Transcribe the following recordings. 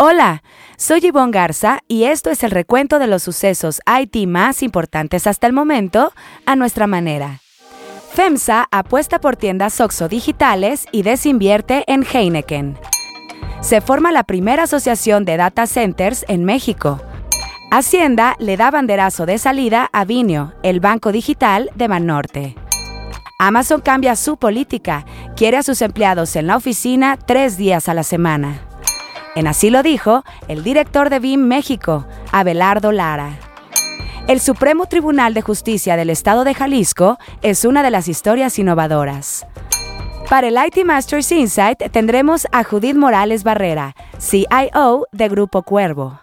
Hola, soy Yvonne Garza y esto es el recuento de los sucesos IT más importantes hasta el momento a nuestra manera. FEMSA apuesta por tiendas OXO digitales y desinvierte en Heineken. Se forma la primera asociación de data centers en México. Hacienda le da banderazo de salida a Vinio, el banco digital de Banorte. Amazon cambia su política, quiere a sus empleados en la oficina tres días a la semana. En así lo dijo el director de BIM México, Abelardo Lara. El Supremo Tribunal de Justicia del Estado de Jalisco es una de las historias innovadoras. Para el IT Masters Insight tendremos a Judith Morales Barrera, CIO de Grupo Cuervo.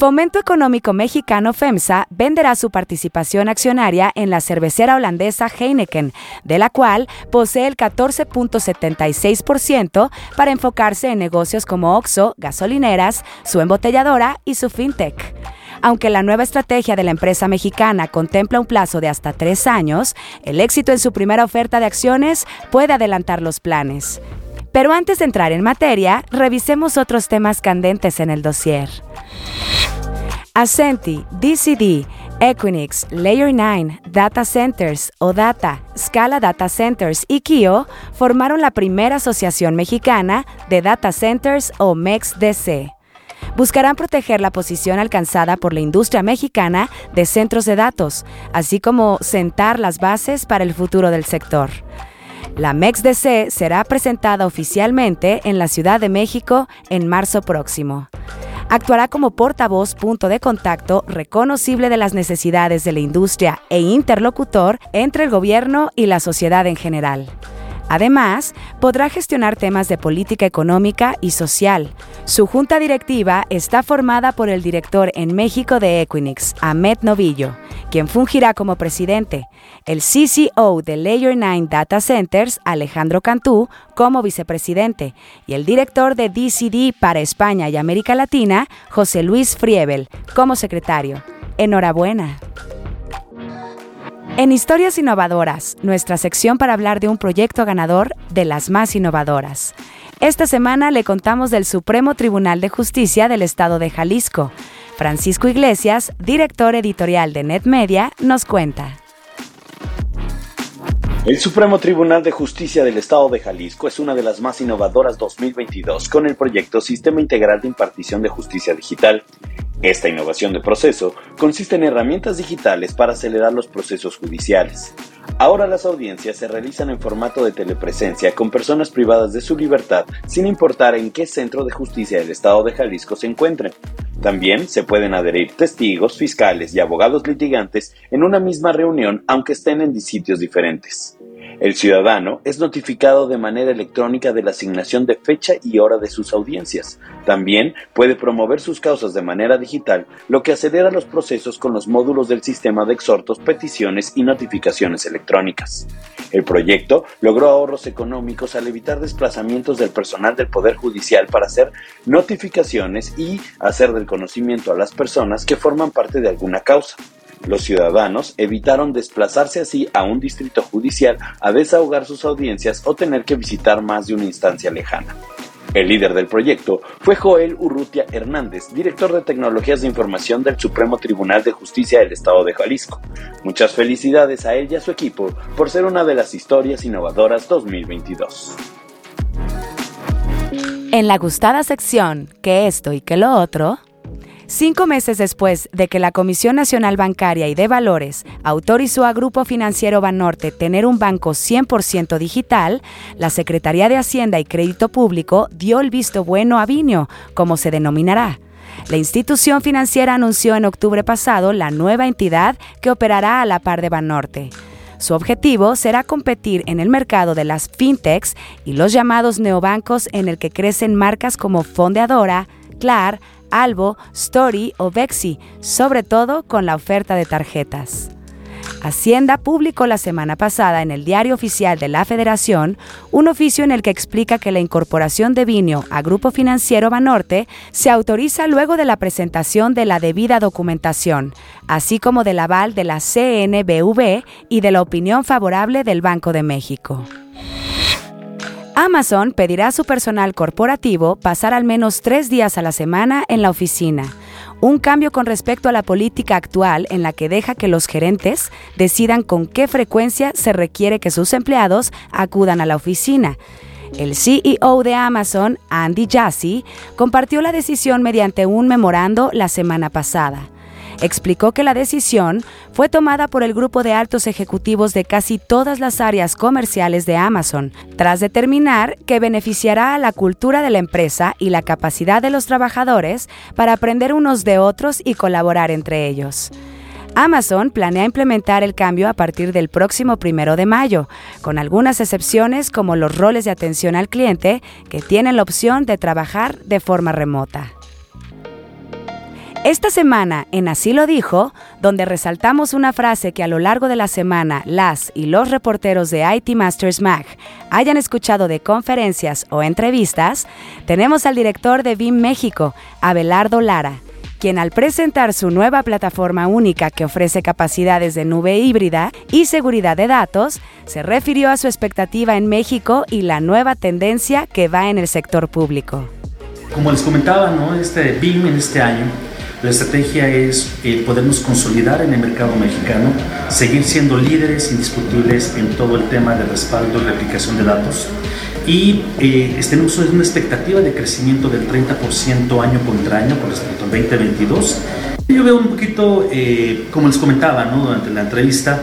Fomento Económico Mexicano FEMSA venderá su participación accionaria en la cervecera holandesa Heineken, de la cual posee el 14.76% para enfocarse en negocios como Oxo, gasolineras, su embotelladora y su fintech. Aunque la nueva estrategia de la empresa mexicana contempla un plazo de hasta tres años, el éxito en su primera oferta de acciones puede adelantar los planes. Pero antes de entrar en materia, revisemos otros temas candentes en el dossier. Ascenti, DCD, Equinix, Layer 9, Data Centers o Data, Scala Data Centers y Kio formaron la primera asociación mexicana de Data Centers o MEXDC. Buscarán proteger la posición alcanzada por la industria mexicana de centros de datos, así como sentar las bases para el futuro del sector. La MEXDC será presentada oficialmente en la Ciudad de México en marzo próximo actuará como portavoz punto de contacto reconocible de las necesidades de la industria e interlocutor entre el gobierno y la sociedad en general. Además, podrá gestionar temas de política económica y social. Su junta directiva está formada por el director en México de Equinix, Ahmed Novillo, quien fungirá como presidente, el CCO de Layer 9 Data Centers, Alejandro Cantú, como vicepresidente, y el director de DCD para España y América Latina, José Luis Friebel, como secretario. Enhorabuena. En Historias Innovadoras, nuestra sección para hablar de un proyecto ganador de las más innovadoras. Esta semana le contamos del Supremo Tribunal de Justicia del Estado de Jalisco. Francisco Iglesias, director editorial de NetMedia, nos cuenta. El Supremo Tribunal de Justicia del Estado de Jalisco es una de las más innovadoras 2022 con el proyecto Sistema Integral de Impartición de Justicia Digital. Esta innovación de proceso consiste en herramientas digitales para acelerar los procesos judiciales. Ahora las audiencias se realizan en formato de telepresencia con personas privadas de su libertad sin importar en qué centro de justicia del Estado de Jalisco se encuentren. También se pueden adherir testigos, fiscales y abogados litigantes en una misma reunión aunque estén en sitios diferentes. El ciudadano es notificado de manera electrónica de la asignación de fecha y hora de sus audiencias. También puede promover sus causas de manera digital, lo que acelera los procesos con los módulos del sistema de exhortos, peticiones y notificaciones electrónicas. El proyecto logró ahorros económicos al evitar desplazamientos del personal del Poder Judicial para hacer notificaciones y hacer del conocimiento a las personas que forman parte de alguna causa. Los ciudadanos evitaron desplazarse así a un distrito judicial a desahogar sus audiencias o tener que visitar más de una instancia lejana. El líder del proyecto fue Joel Urrutia Hernández, director de tecnologías de información del Supremo Tribunal de Justicia del Estado de Jalisco. Muchas felicidades a él y a su equipo por ser una de las historias innovadoras 2022. En la gustada sección, que esto y que lo otro, Cinco meses después de que la Comisión Nacional Bancaria y de Valores autorizó a Grupo Financiero Banorte tener un banco 100% digital, la Secretaría de Hacienda y Crédito Público dio el visto bueno a Vinio, como se denominará. La institución financiera anunció en octubre pasado la nueva entidad que operará a la par de Banorte. Su objetivo será competir en el mercado de las fintechs y los llamados neobancos en el que crecen marcas como Fondeadora, Clar, Albo, Story o Bexi, sobre todo con la oferta de tarjetas. Hacienda publicó la semana pasada en el Diario Oficial de la Federación un oficio en el que explica que la incorporación de Vinio a Grupo Financiero Banorte se autoriza luego de la presentación de la debida documentación, así como del aval de la CNBV y de la opinión favorable del Banco de México. Amazon pedirá a su personal corporativo pasar al menos tres días a la semana en la oficina, un cambio con respecto a la política actual en la que deja que los gerentes decidan con qué frecuencia se requiere que sus empleados acudan a la oficina. El CEO de Amazon, Andy Jassy, compartió la decisión mediante un memorando la semana pasada explicó que la decisión fue tomada por el grupo de altos ejecutivos de casi todas las áreas comerciales de Amazon, tras determinar que beneficiará a la cultura de la empresa y la capacidad de los trabajadores para aprender unos de otros y colaborar entre ellos. Amazon planea implementar el cambio a partir del próximo primero de mayo, con algunas excepciones como los roles de atención al cliente que tienen la opción de trabajar de forma remota. Esta semana, en Así lo dijo, donde resaltamos una frase que a lo largo de la semana las y los reporteros de IT Masters Mag hayan escuchado de conferencias o entrevistas, tenemos al director de BIM México, Abelardo Lara, quien al presentar su nueva plataforma única que ofrece capacidades de nube híbrida y seguridad de datos, se refirió a su expectativa en México y la nueva tendencia que va en el sector público. Como les comentaba, ¿no? este BIM en este año la estrategia es eh, podernos consolidar en el mercado mexicano, seguir siendo líderes indiscutibles en todo el tema de respaldo y replicación de datos y eh, tenemos una expectativa de crecimiento del 30% año contra año con respecto al 2022. Yo veo un poquito, eh, como les comentaba ¿no? durante la entrevista,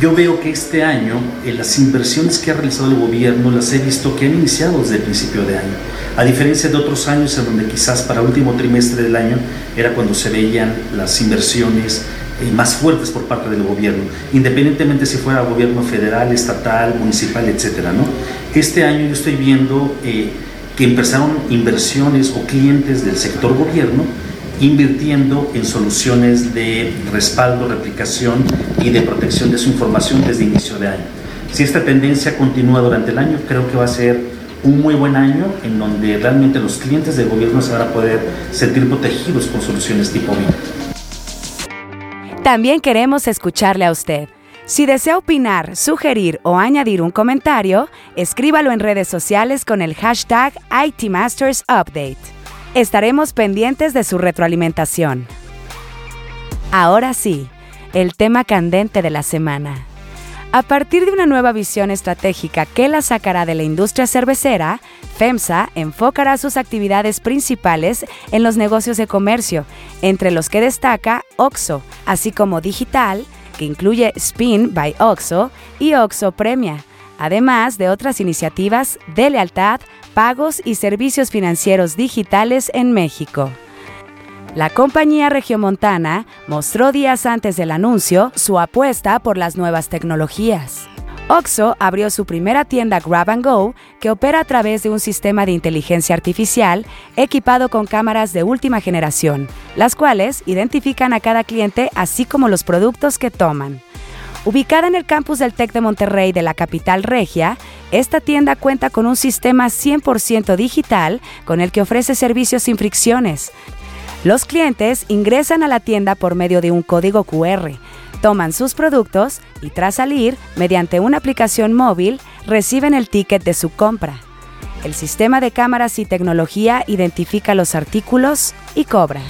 yo veo que este año eh, las inversiones que ha realizado el gobierno las he visto que han iniciado desde el principio de año. A diferencia de otros años en donde quizás para último trimestre del año era cuando se veían las inversiones eh, más fuertes por parte del gobierno, independientemente si fuera gobierno federal, estatal, municipal, etcétera, ¿no? Este año yo estoy viendo eh, que empezaron inversiones o clientes del sector gobierno invirtiendo en soluciones de respaldo, replicación y de protección de su información desde inicio de año. Si esta tendencia continúa durante el año, creo que va a ser un muy buen año en donde realmente los clientes del gobierno se van a poder sentir protegidos con soluciones tipo BIM. También queremos escucharle a usted. Si desea opinar, sugerir o añadir un comentario, escríbalo en redes sociales con el hashtag ITMastersUpdate. Estaremos pendientes de su retroalimentación. Ahora sí, el tema candente de la semana. A partir de una nueva visión estratégica que la sacará de la industria cervecera, FEMSA enfocará sus actividades principales en los negocios de comercio, entre los que destaca OXO, así como Digital, que incluye Spin by OXO y OXO Premia, además de otras iniciativas de lealtad, pagos y servicios financieros digitales en México. La compañía regiomontana mostró días antes del anuncio su apuesta por las nuevas tecnologías. OXO abrió su primera tienda Grab and Go que opera a través de un sistema de inteligencia artificial equipado con cámaras de última generación, las cuales identifican a cada cliente así como los productos que toman. Ubicada en el campus del TEC de Monterrey de la capital regia, esta tienda cuenta con un sistema 100% digital con el que ofrece servicios sin fricciones. Los clientes ingresan a la tienda por medio de un código QR, toman sus productos y tras salir, mediante una aplicación móvil, reciben el ticket de su compra. El sistema de cámaras y tecnología identifica los artículos y cobra.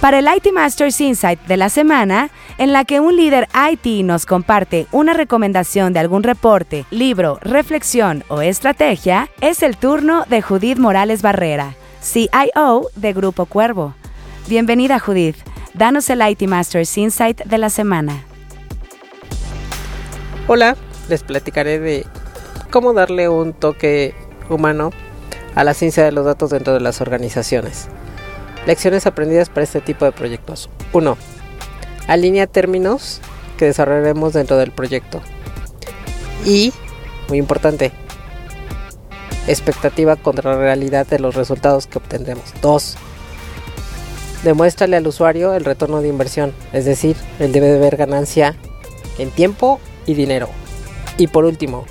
Para el IT Masters Insight de la semana, en la que un líder IT nos comparte una recomendación de algún reporte, libro, reflexión o estrategia, es el turno de Judith Morales Barrera, CIO de Grupo Cuervo. Bienvenida Judith, danos el IT Masters Insight de la semana. Hola, les platicaré de cómo darle un toque humano a la ciencia de los datos dentro de las organizaciones. Lecciones aprendidas para este tipo de proyectos. 1 alinea términos que desarrollaremos dentro del proyecto. Y, muy importante, expectativa contra realidad de los resultados que obtendremos. 2. Demuéstrale al usuario el retorno de inversión, es decir, él debe de ver ganancia en tiempo y dinero. Y por último,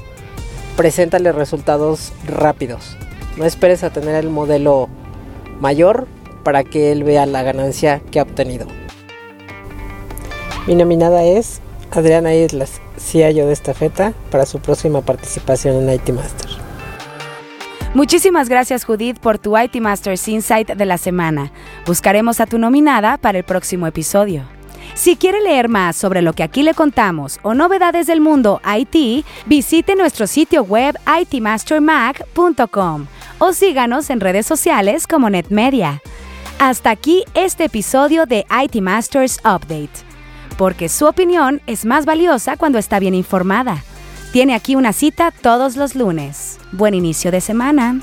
preséntale resultados rápidos. No esperes a tener el modelo mayor para que él vea la ganancia que ha obtenido. Mi nominada es Adriana Islas, CIO de esta feta, para su próxima participación en IT Master. Muchísimas gracias Judith por tu IT Masters Insight de la semana. Buscaremos a tu nominada para el próximo episodio. Si quiere leer más sobre lo que aquí le contamos o novedades del mundo IT, visite nuestro sitio web itmastermag.com o síganos en redes sociales como NetMedia. Hasta aquí este episodio de IT Masters Update, porque su opinión es más valiosa cuando está bien informada. Tiene aquí una cita todos los lunes. Buen inicio de semana.